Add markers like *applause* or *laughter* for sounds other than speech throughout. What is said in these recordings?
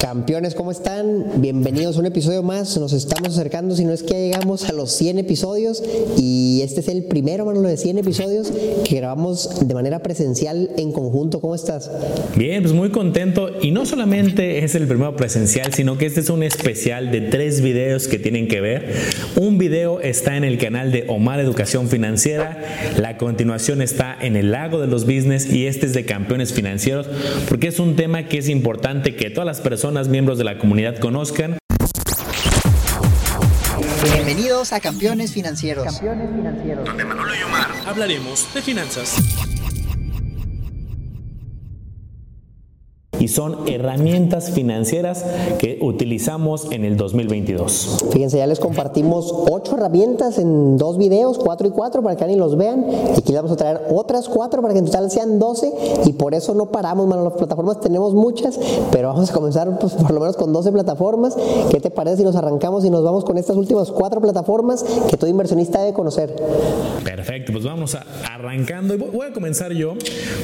Campeones, ¿cómo están? Bienvenidos a un episodio más. Nos estamos acercando, si no es que llegamos a los 100 episodios. Y este es el primero, Manolo, de 100 episodios que grabamos de manera presencial en conjunto. ¿Cómo estás? Bien, pues muy contento. Y no solamente es el primero presencial, sino que este es un especial de tres videos que tienen que ver. Un video está en el canal de Omar Educación Financiera. La continuación está en el Lago de los Business y este es de Campeones Financieros, porque es un tema que es importante que todas las personas miembros de la comunidad conozcan. Bienvenidos a Campeones Financieros. Campeones Financieros. Donde Manolo y Omar hablaremos de finanzas. Y son herramientas financieras que utilizamos en el 2022. Fíjense, ya les compartimos ocho herramientas en dos videos, cuatro y cuatro, para que alguien los vean. Y aquí les vamos a traer otras cuatro para que en total sean 12 y por eso no paramos, mano. Las plataformas tenemos muchas, pero vamos a comenzar pues, por lo menos con 12 plataformas. ¿Qué te parece si nos arrancamos y nos vamos con estas últimas cuatro plataformas que todo inversionista debe conocer? Perfecto, pues vamos a, arrancando. Y voy a comenzar yo.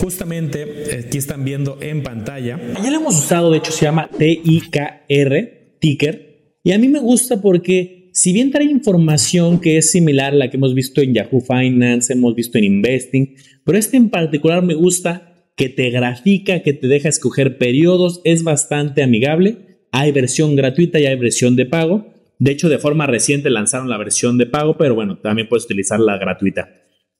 Justamente, aquí están viendo en pantalla ya lo hemos usado, de hecho se llama TIKR, ticker, y a mí me gusta porque si bien trae información que es similar a la que hemos visto en Yahoo Finance, hemos visto en Investing, pero este en particular me gusta que te grafica, que te deja escoger periodos, es bastante amigable, hay versión gratuita y hay versión de pago. De hecho, de forma reciente lanzaron la versión de pago, pero bueno, también puedes utilizar la gratuita.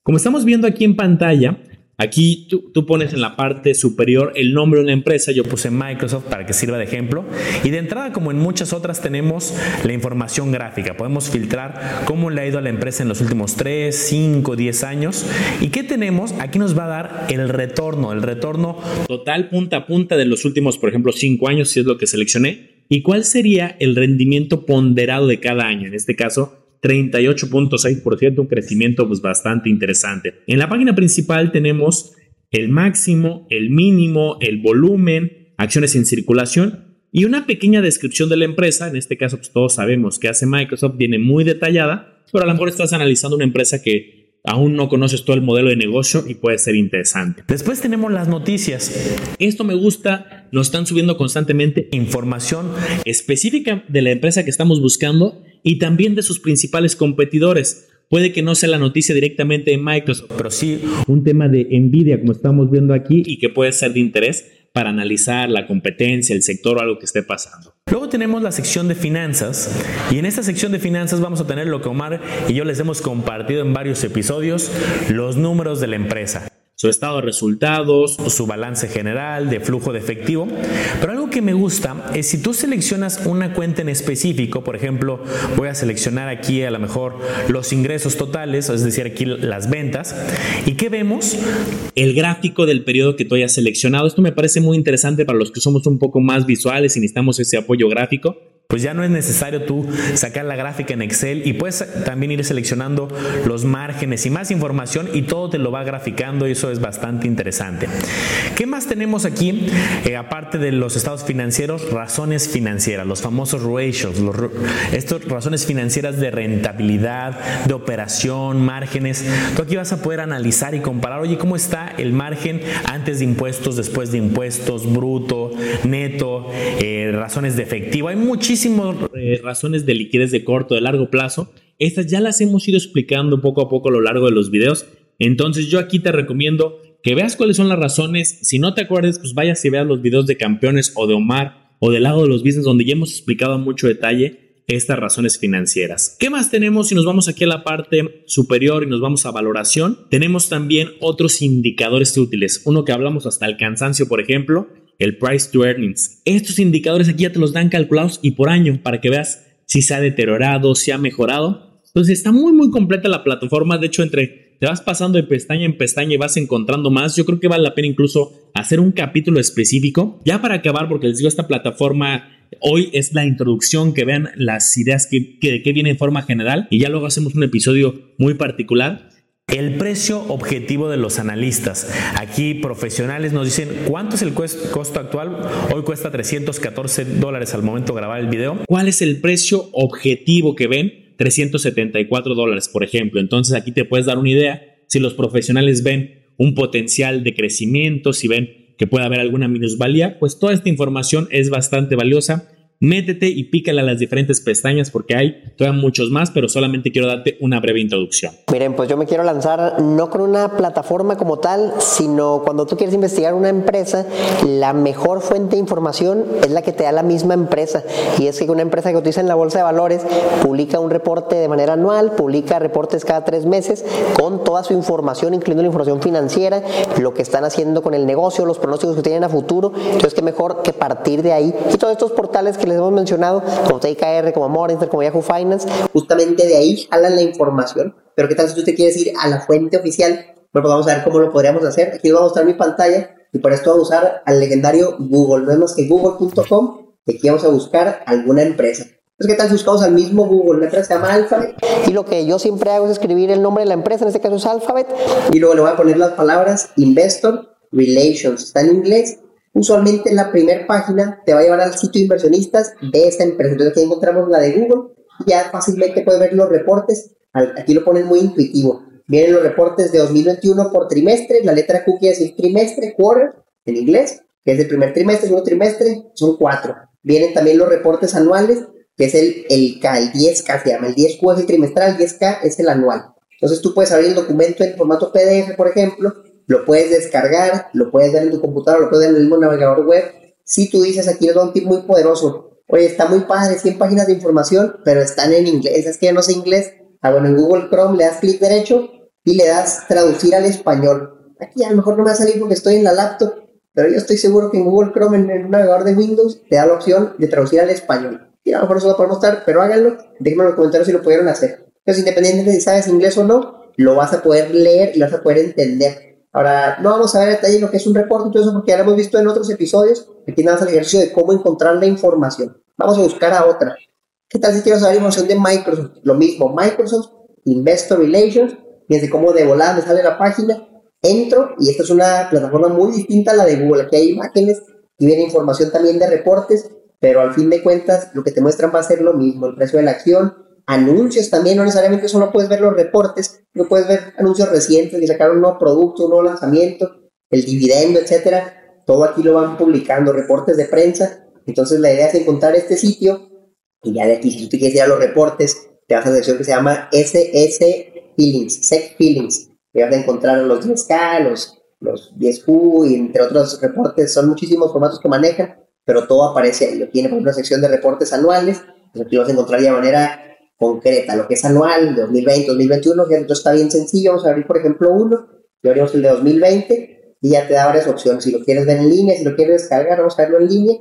Como estamos viendo aquí en pantalla, Aquí tú, pones en la parte superior el nombre de una empresa, yo puse Microsoft para que sirva de ejemplo. Y de entrada, como en muchas otras, tenemos la información gráfica. Podemos filtrar cómo le ha ido a la empresa en los últimos 3, 5, 10 años. ¿Y qué tenemos? Aquí nos va a dar el retorno, el retorno total punta a punta de los últimos, por ejemplo, 5 años, si es lo que seleccioné. ¿Y cuál sería el rendimiento ponderado de cada año? En este caso, 38.6%, un crecimiento pues, bastante interesante. En la página principal tenemos el máximo, el mínimo, el volumen, acciones en circulación y una pequeña descripción de la empresa. En este caso, pues, todos sabemos que hace Microsoft, viene muy detallada, pero a lo mejor estás analizando una empresa que aún no conoces todo el modelo de negocio y puede ser interesante. Después tenemos las noticias. Esto me gusta, nos están subiendo constantemente información específica de la empresa que estamos buscando y también de sus principales competidores. Puede que no sea la noticia directamente en Microsoft, pero sí un tema de envidia como estamos viendo aquí y que puede ser de interés para analizar la competencia, el sector o algo que esté pasando. Luego tenemos la sección de finanzas y en esta sección de finanzas vamos a tener lo que Omar y yo les hemos compartido en varios episodios, los números de la empresa su estado de resultados, su balance general, de flujo de efectivo. Pero algo que me gusta es si tú seleccionas una cuenta en específico, por ejemplo, voy a seleccionar aquí a lo mejor los ingresos totales, es decir, aquí las ventas, ¿y qué vemos? El gráfico del periodo que tú hayas seleccionado. Esto me parece muy interesante para los que somos un poco más visuales y necesitamos ese apoyo gráfico pues ya no es necesario tú sacar la gráfica en Excel y puedes también ir seleccionando los márgenes y más información y todo te lo va graficando y eso es bastante interesante. ¿Qué más tenemos aquí? Eh, aparte de los estados financieros, razones financieras, los famosos ratios, los, estas razones financieras de rentabilidad, de operación, márgenes. Tú aquí vas a poder analizar y comparar, oye, ¿cómo está el margen antes de impuestos, después de impuestos, bruto, neto, eh, razones de efectivo? Hay muchísimas eh, razones de liquidez de corto, de largo plazo. Estas ya las hemos ido explicando poco a poco a lo largo de los videos. Entonces yo aquí te recomiendo que veas cuáles son las razones. Si no te acuerdas, pues vayas y veas los videos de campeones o de Omar o del lado de los business donde ya hemos explicado en mucho detalle estas razones financieras. ¿Qué más tenemos si nos vamos aquí a la parte superior y nos vamos a valoración? Tenemos también otros indicadores útiles. Uno que hablamos hasta el cansancio, por ejemplo, el price to earnings. Estos indicadores aquí ya te los dan calculados y por año para que veas si se ha deteriorado, si ha mejorado. Entonces está muy muy completa la plataforma, de hecho entre te vas pasando de pestaña en pestaña y vas encontrando más, yo creo que vale la pena incluso hacer un capítulo específico. Ya para acabar, porque les digo, esta plataforma hoy es la introducción, que vean las ideas que, que, que viene en forma general y ya luego hacemos un episodio muy particular. El precio objetivo de los analistas. Aquí profesionales nos dicen cuánto es el costo actual. Hoy cuesta 314 dólares al momento de grabar el video. ¿Cuál es el precio objetivo que ven? 374 dólares, por ejemplo. Entonces aquí te puedes dar una idea si los profesionales ven un potencial de crecimiento, si ven que pueda haber alguna minusvalía, pues toda esta información es bastante valiosa métete y pícale a las diferentes pestañas porque hay todavía muchos más, pero solamente quiero darte una breve introducción. Miren, pues yo me quiero lanzar no con una plataforma como tal, sino cuando tú quieres investigar una empresa, la mejor fuente de información es la que te da la misma empresa. Y es que una empresa que utiliza en la bolsa de valores publica un reporte de manera anual, publica reportes cada tres meses con toda su información, incluyendo la información financiera, lo que están haciendo con el negocio, los pronósticos que tienen a futuro. Entonces, qué mejor que partir de ahí. Y todos estos portales que les hemos mencionado, como TKR, como Morningstar, como Yahoo Finance, justamente de ahí jalan la información. Pero ¿qué tal si tú te quieres ir a la fuente oficial? Bueno, pues vamos a ver cómo lo podríamos hacer. Aquí les voy a mostrar mi pantalla y por esto vamos a usar al legendario Google. No es más que google.com y aquí vamos a buscar alguna empresa. Entonces, ¿qué tal si buscamos al mismo Google? La empresa se llama Alphabet y lo que yo siempre hago es escribir el nombre de la empresa, en este caso es Alphabet, y luego le voy a poner las palabras Investor Relations. Está en inglés usualmente en la primera página te va a llevar al sitio de inversionistas de esta empresa. Entonces aquí encontramos la de Google ya fácilmente puedes ver los reportes. Aquí lo ponen muy intuitivo. Vienen los reportes de 2021 por trimestre, la letra Q quiere decir trimestre, quarter en inglés, que es el primer trimestre, segundo trimestre, son cuatro. Vienen también los reportes anuales, que es el, el K, el 10K se llama, el 10Q es el trimestral, el 10K es el anual. Entonces tú puedes abrir el documento en formato PDF, por ejemplo, lo puedes descargar, lo puedes ver en tu computadora, lo puedes ver en el mismo navegador web. Si tú dices aquí doy un tip muy poderoso, oye, está muy padre, 100 páginas de información, pero están en inglés, es que yo no sé inglés. Ah, bueno, en Google Chrome le das clic derecho y le das traducir al español. Aquí a lo mejor no me va a salir porque estoy en la laptop, pero yo estoy seguro que en Google Chrome, en un navegador de Windows, te da la opción de traducir al español. Y a lo mejor eso lo podemos mostrar, pero háganlo, déjenme en los comentarios si lo pudieron hacer. Entonces, independientemente de si sabes inglés o no, lo vas a poder leer y lo vas a poder entender. Ahora, no vamos a ver detalle lo que es un reporte eso porque ya lo hemos visto en otros episodios. Aquí nada más el ejercicio de cómo encontrar la información. Vamos a buscar a otra. ¿Qué tal si quiero saber información de Microsoft? Lo mismo, Microsoft Investor Relations. Fíjense cómo de volada me sale la página. Entro y esta es una plataforma muy distinta a la de Google. Aquí hay imágenes y viene información también de reportes, pero al fin de cuentas lo que te muestran va a ser lo mismo. El precio de la acción, anuncios también, no necesariamente solo puedes ver los reportes, no puedes ver anuncios recientes, ni sacar un nuevo producto, un nuevo lanzamiento, el dividendo, etcétera. Todo aquí lo van publicando, reportes de prensa. Entonces la idea es encontrar este sitio y ya de aquí, si tú quieres ir a los reportes, te vas a la sección que se llama SS Feelings, Sec Feelings. Te vas a encontrar los 10K, los, los 10Q y entre otros reportes. Son muchísimos formatos que manejan, pero todo aparece ahí. Lo tiene por una sección de reportes anuales. Pues aquí vas a encontrar de manera concreta, lo que es anual, 2020, 2021, que entonces está bien sencillo, vamos a abrir por ejemplo uno, y abrimos el de 2020 y ya te da varias opciones, si lo quieres ver en línea, si lo quieres descargar, vamos a verlo en línea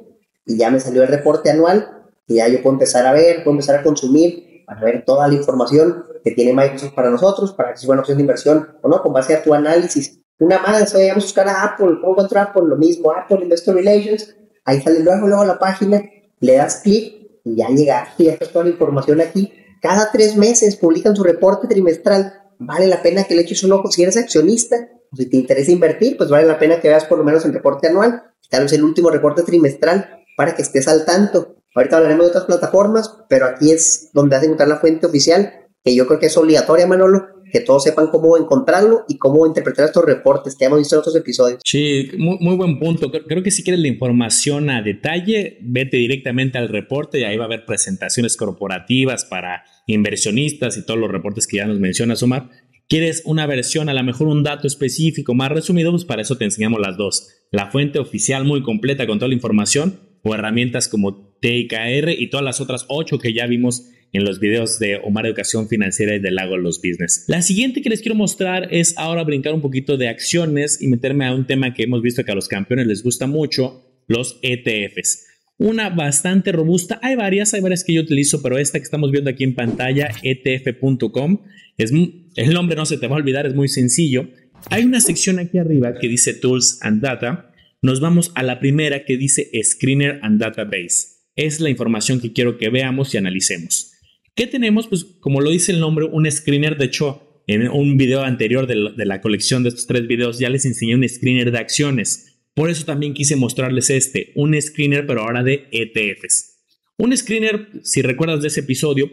y ya me salió el reporte anual y ya yo puedo empezar a ver, puedo empezar a consumir, para ver toda la información que tiene Microsoft para nosotros, para que sea buena opción de inversión o no, con base a tu análisis. Una más, oye, vamos a buscar a Apple, ¿cómo encuentro Apple? Lo mismo, Apple Investor Relations, ahí sale luego, luego la página, le das clic y ya llegaste, *laughs* ya está toda la información aquí cada tres meses publican su reporte trimestral. Vale la pena que le eches un ojo si eres accionista o si te interesa invertir, pues vale la pena que veas por lo menos el reporte anual, tal vez el último reporte trimestral para que estés al tanto. Ahorita hablaremos de otras plataformas, pero aquí es donde vas a encontrar la fuente oficial, que yo creo que es obligatoria, Manolo, que todos sepan cómo encontrarlo y cómo interpretar estos reportes que hemos visto en otros episodios. Sí, muy, buen punto. Creo que si quieres la información a detalle, vete directamente al reporte y ahí va a haber presentaciones corporativas para inversionistas y todos los reportes que ya nos mencionas, Omar. ¿Quieres una versión, a lo mejor un dato específico más resumido? Pues para eso te enseñamos las dos. La fuente oficial muy completa con toda la información o herramientas como TIKR y todas las otras ocho que ya vimos en los videos de Omar Educación Financiera y de Lago Los Business. La siguiente que les quiero mostrar es ahora brincar un poquito de acciones y meterme a un tema que hemos visto que a los campeones les gusta mucho, los ETFs. Una bastante robusta, hay varias, hay varias que yo utilizo, pero esta que estamos viendo aquí en pantalla, etf.com, el nombre no se te va a olvidar, es muy sencillo. Hay una sección aquí arriba que dice Tools and Data. Nos vamos a la primera que dice Screener and Database. Es la información que quiero que veamos y analicemos. ¿Qué tenemos? Pues como lo dice el nombre, un screener. De hecho, en un video anterior de la, colección de estos tres videos ya les enseñé un screener de acciones. Por eso también quise mostrarles este, un screener pero ahora de ETFs. Un screener, si recuerdas de ese episodio,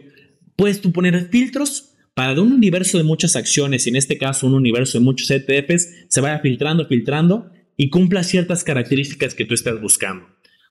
puedes tú poner filtros para de un universo de muchas acciones, y en este caso un universo de muchos ETFs, se vaya filtrando, filtrando y cumpla ciertas características que tú estás buscando.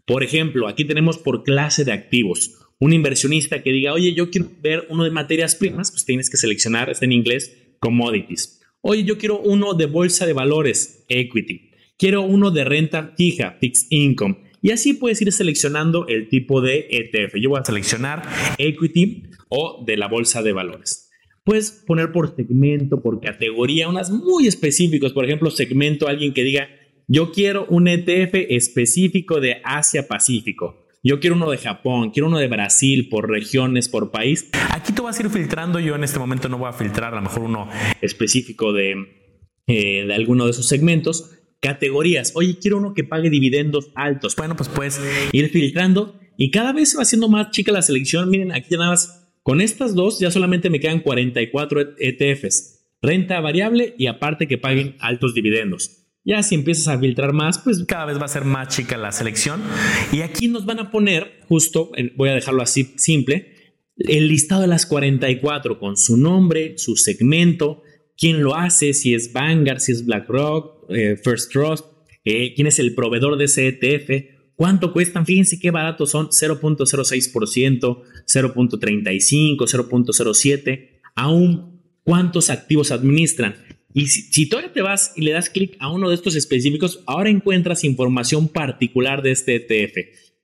Por ejemplo, aquí tenemos por clase de activos. Un inversionista que diga, oye, yo quiero ver uno de materias primas, pues tienes que seleccionar, está en inglés, commodities. Oye, yo quiero uno de bolsa de valores, equity. Quiero uno de renta fija, fixed income. Y así puedes ir seleccionando el tipo de ETF. Yo voy a seleccionar equity o de la bolsa de valores. Puedes poner por segmento, por categoría, unas muy específicas. Por ejemplo, segmento, alguien que diga, yo quiero un ETF específico de Asia-Pacífico. Yo quiero uno de Japón, quiero uno de Brasil, por regiones, por país. Aquí tú vas a ir filtrando. Yo en este momento no voy a filtrar, a lo mejor uno específico de, eh, de alguno de esos segmentos. Categorías. Oye, quiero uno que pague dividendos altos. Bueno, pues puedes ir filtrando y cada vez se va haciendo más chica la selección. Miren, aquí nada más, con estas dos ya solamente me quedan 44 ETFs. Renta variable y aparte que paguen altos dividendos. Ya si empiezas a filtrar más, pues cada vez va a ser más chica la selección. Y aquí nos van a poner, justo, voy a dejarlo así simple, el listado de las 44 con su nombre, su segmento, quién lo hace, si es Vanguard, si es BlackRock, eh, First Trust, eh, quién es el proveedor de ese ETF, cuánto cuestan, fíjense qué baratos son, 0.06%, 0.35, 0.07, aún cuántos activos administran. Y si, todavía te vas y le das clic a uno de estos específicos, ahora encuentras información particular de este ETF,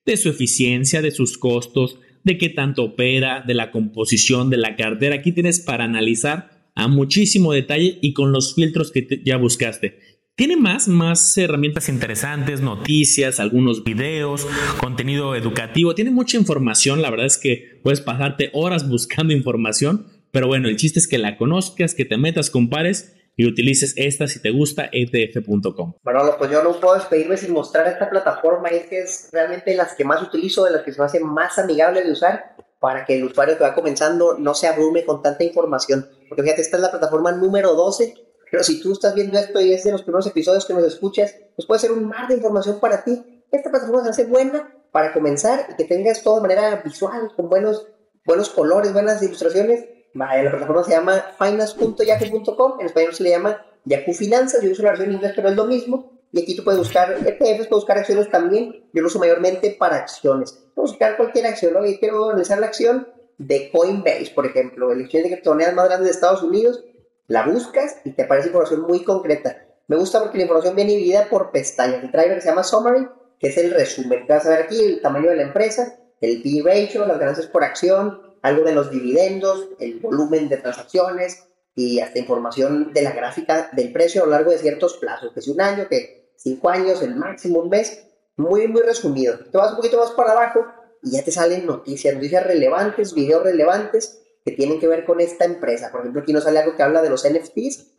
de su eficiencia, de sus costos, de qué tanto opera, de la composición de la cartera. Aquí tienes para analizar a muchísimo detalle y con los filtros que ya buscaste. Tiene más, más herramientas interesantes, noticias, algunos videos, contenido educativo. Tiene mucha información. La verdad es que puedes pasarte horas buscando *laughs* información. Pero bueno, el chiste es que la conozcas, que te metas, compares y utilices esta si te gusta, etf.com. Bueno, pues yo no puedo despedirme sin mostrar esta plataforma, es que es realmente las que más utilizo, de las que se me hace más amigable de usar para que el usuario que va comenzando no se abrume con tanta información. Porque fíjate, esta es la plataforma número 12, pero si tú estás viendo esto y es de los primeros episodios que nos escuchas, pues puede ser un mar de información para ti. Esta plataforma se hace buena para comenzar y que tengas todo de manera visual, con buenos, buenos colores, buenas ilustraciones la plataforma se llama finance.yahoo.com, en español se le llama Yahoo Finanzas, yo uso la versión en inglés, pero es lo mismo. Y aquí tú puedes buscar ETFs, puedes buscar acciones también. Yo lo uso mayormente para acciones. Puedes buscar cualquier acción, ¿no? Y quiero analizar la acción de Coinbase, por ejemplo, el exchange de criptomonedas más grande de Estados Unidos. La buscas y te aparece información muy concreta. Me gusta porque la información viene dividida por pestañas. El driver que se llama Summary, que es el resumen. Vas a ver aquí el tamaño de la empresa, el P-ratio, las ganancias por acción, algo de los dividendos, el volumen de transacciones y hasta información de la gráfica del precio a lo largo de ciertos plazos, que si un año, que cinco años, el máximo un mes, muy, muy resumido. Te vas un poquito más para abajo y ya te salen noticias, noticias relevantes, videos relevantes que tienen que ver con esta empresa. Por ejemplo, aquí nos sale algo que habla de los NFTs,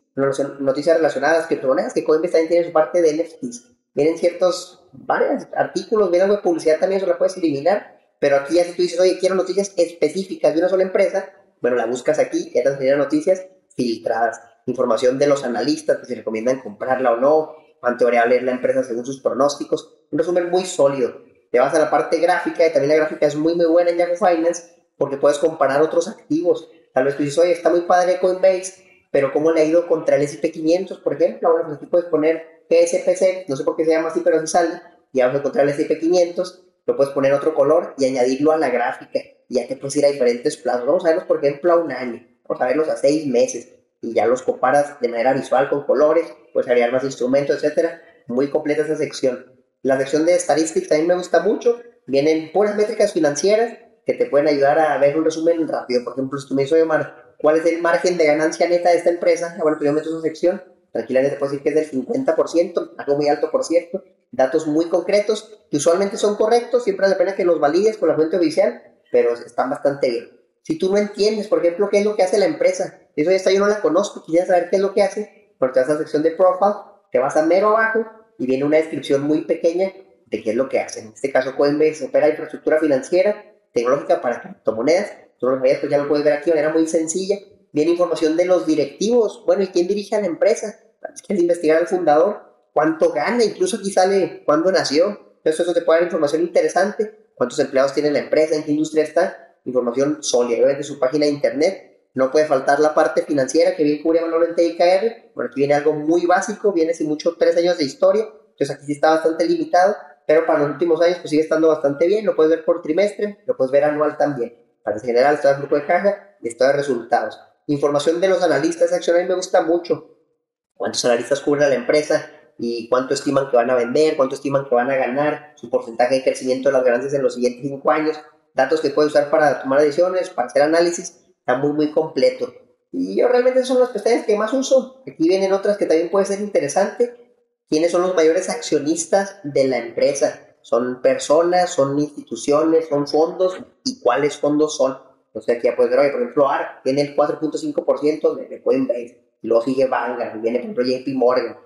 noticias relacionadas a criptomonedas, que Coinbase también tiene su parte de NFTs. Vienen ciertos, varios artículos, viene algo de publicidad también, eso la puedes eliminar pero aquí ya si tú dices, oye, quiero noticias específicas de una sola empresa, bueno, la buscas aquí, ya te salen noticias filtradas, información de los analistas que se recomiendan comprarla o no, cuánto debería leer la empresa según sus pronósticos, un resumen muy sólido. Te vas a la parte gráfica y también la gráfica es muy muy buena en Yahoo Finance porque puedes comparar otros activos. Tal vez tú dices, oye, está muy padre Coinbase, pero ¿cómo le ha ido contra el S&P 500, por ejemplo? Bueno, pues aquí puedes poner PSPC, no sé por qué se llama así, pero así sale, y vamos a encontrar el S&P 500, lo puedes poner otro color y añadirlo a la gráfica. Y ya te puedes ir a diferentes plazos. Vamos a verlos, por ejemplo, a un año. Vamos a verlos a seis meses. Y ya los comparas de manera visual con colores. Puedes agregar más instrumentos, etcétera. Muy completa esa sección. La sección de Statistics también me gusta mucho. Vienen puras métricas financieras que te pueden ayudar a ver un resumen rápido. Por ejemplo, si tú me dices, oye, ¿cuál es el margen de ganancia neta de esta empresa? Bueno, pues yo meto esa sección. Tranquilamente te puedo decir que es del 50%, algo muy alto, por cierto datos muy concretos que usualmente son correctos, siempre la pena que los valides con la fuente oficial, pero están bastante bien. Si tú no entiendes, por ejemplo, qué es lo que hace la empresa, eso ya está, yo no la conozco, quieres saber qué es lo que hace, porque te vas a la sección de profile, te vas a mero abajo y viene una descripción muy pequeña de qué es lo que hace. En este caso, Coinbase opera infraestructura financiera, tecnológica para criptomonedas. Tú lo pues ya lo puedes ver aquí de manera muy sencilla. Viene información de los directivos. Bueno, ¿y quién dirige a la empresa? Quieres investigar al fundador cuánto gana, incluso aquí sale cuándo nació. Entonces eso te puede dar información interesante, cuántos empleados tiene la empresa, en qué industria está, información sólida de su página de internet. No puede faltar la parte financiera que bien cubre Manolo en TIKR. Bueno, aquí viene algo muy básico, viene sin mucho tres años de historia, entonces aquí sí está bastante limitado, pero para los últimos años pues sigue estando bastante bien, lo puedes ver por trimestre, lo puedes ver anual también. Para en general, está el grupo de caja y está de resultados. Información de los analistas de acciones me gusta mucho. Cuántos analistas cubren a la empresa y cuánto estiman que van a vender, cuánto estiman que van a ganar, su porcentaje de crecimiento de las ganancias en los siguientes cinco años, datos que puedes usar para tomar decisiones, para hacer análisis, está muy, muy completo. Y yo realmente son las pestañas que más uso. Aquí vienen otras que también puede ser interesante. ¿Quiénes son los mayores accionistas de la empresa? ¿Son personas, son instituciones, son fondos? ¿Y cuáles fondos son? Sea, aquí ya puedes ver, por ejemplo, ARC tiene el 4.5% de, de Coinbase. Y luego sigue Vanguard, viene por ejemplo JP Morgan.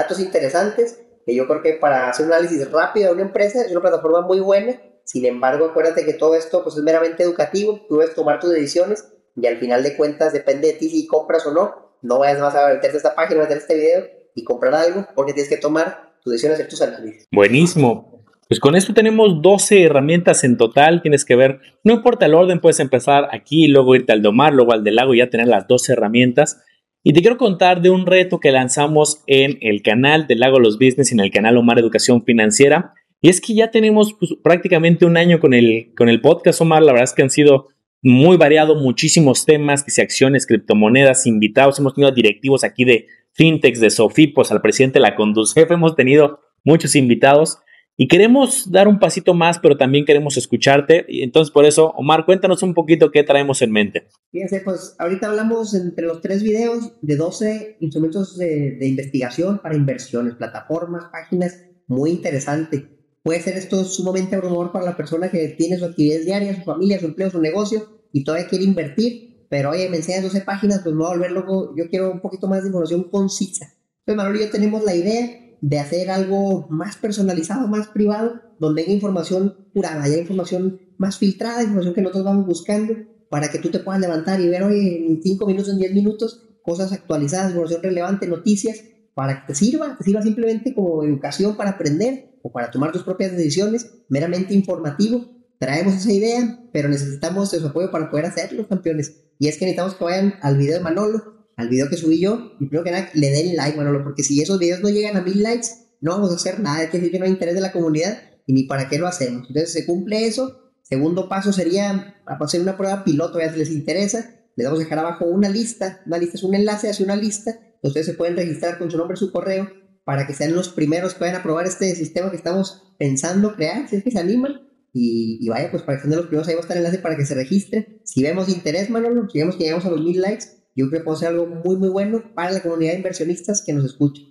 Datos interesantes que yo creo que para hacer un análisis rápido de una empresa es una plataforma muy buena. Sin embargo, acuérdate que todo esto pues, es meramente educativo. Tú debes tomar tus decisiones y al final de cuentas depende de ti si compras o no. No vayas más a meterte esta página, a meter este video y comprar algo porque tienes que tomar tus decisiones, hacer tus análisis. Buenísimo. Pues con esto tenemos 12 herramientas en total. Tienes que ver, no importa el orden, puedes empezar aquí, luego irte al Domar, luego al del lago y ya tener las 12 herramientas. Y te quiero contar de un reto que lanzamos en el canal del Lago Los Business, en el canal Omar Educación Financiera. Y es que ya tenemos pues, prácticamente un año con el, con el podcast, Omar. La verdad es que han sido muy variado, muchísimos temas, que si acciones, criptomonedas, invitados. Hemos tenido directivos aquí de fintechs, de Sofipos, al presidente de la Conducef. Hemos tenido muchos invitados y queremos dar un pasito más, pero también queremos escucharte. Y entonces, por eso, Omar, cuéntanos un poquito qué traemos en mente. Fíjense, pues ahorita hablamos entre los tres videos de 12 instrumentos de, de investigación para inversiones, plataformas, páginas, muy interesante puede ser esto sumamente abrumador para la persona que tiene su actividad diaria, su familia, su empleo, su negocio y todavía quiere invertir, pero oye, me enseñas 12 páginas, pues me voy a volver loco, yo quiero un poquito más de información concisa. Entonces Manolo y yo tenemos la idea de hacer algo más personalizado, más privado, donde haya información curada, haya información más filtrada, información que nosotros vamos buscando, para que tú te puedas levantar y ver, oye, en 5 minutos, en 10 minutos, cosas actualizadas, información relevante, noticias, para que te sirva, te sirva simplemente como educación para aprender o para tomar tus propias decisiones, meramente informativo. Traemos esa idea, pero necesitamos su apoyo para poder hacerlo, campeones. Y es que necesitamos que vayan al video de Manolo, al video que subí yo, y primero que nada le den like, Manolo, porque si esos videos no llegan a mil likes, no vamos a hacer nada, es decir que no hay interés de la comunidad y ni para qué lo hacemos. Entonces se cumple eso. Segundo paso sería hacer una prueba piloto, ya si les interesa, les vamos a dejar abajo una lista, una lista es un enlace hacia una lista, ustedes se pueden registrar con su nombre, su correo, para que sean los primeros que vayan a probar este sistema que estamos pensando crear, si es que se animan. Y, vaya, pues para que sean los primeros, ahí va a estar el enlace para que se registren. Si vemos interés, Manolo, si vemos que llegamos a los mil likes, yo creo que puede ser algo muy, muy bueno para la comunidad de inversionistas que nos escucha.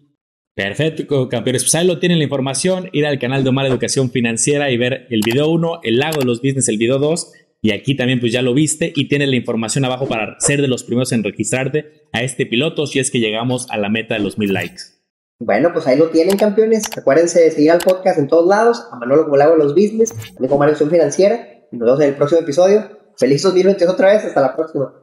Perfecto, campeones. Pues ahí lo tienen la información. Ir al canal de Omar Educación Financiera y ver el video 1, el lago de los business, el video 2. Y aquí también pues ya lo viste y tienes la información abajo para ser de los primeros en registrarte a este piloto si es que llegamos a la meta de los mil likes. Bueno, pues ahí lo tienen, campeones. Acuérdense de seguir al podcast en todos lados, a Manolo como Lago de los Business, también como Mario Financiera. Y nos vemos en el próximo episodio. Feliz 2022 otra vez, hasta la próxima.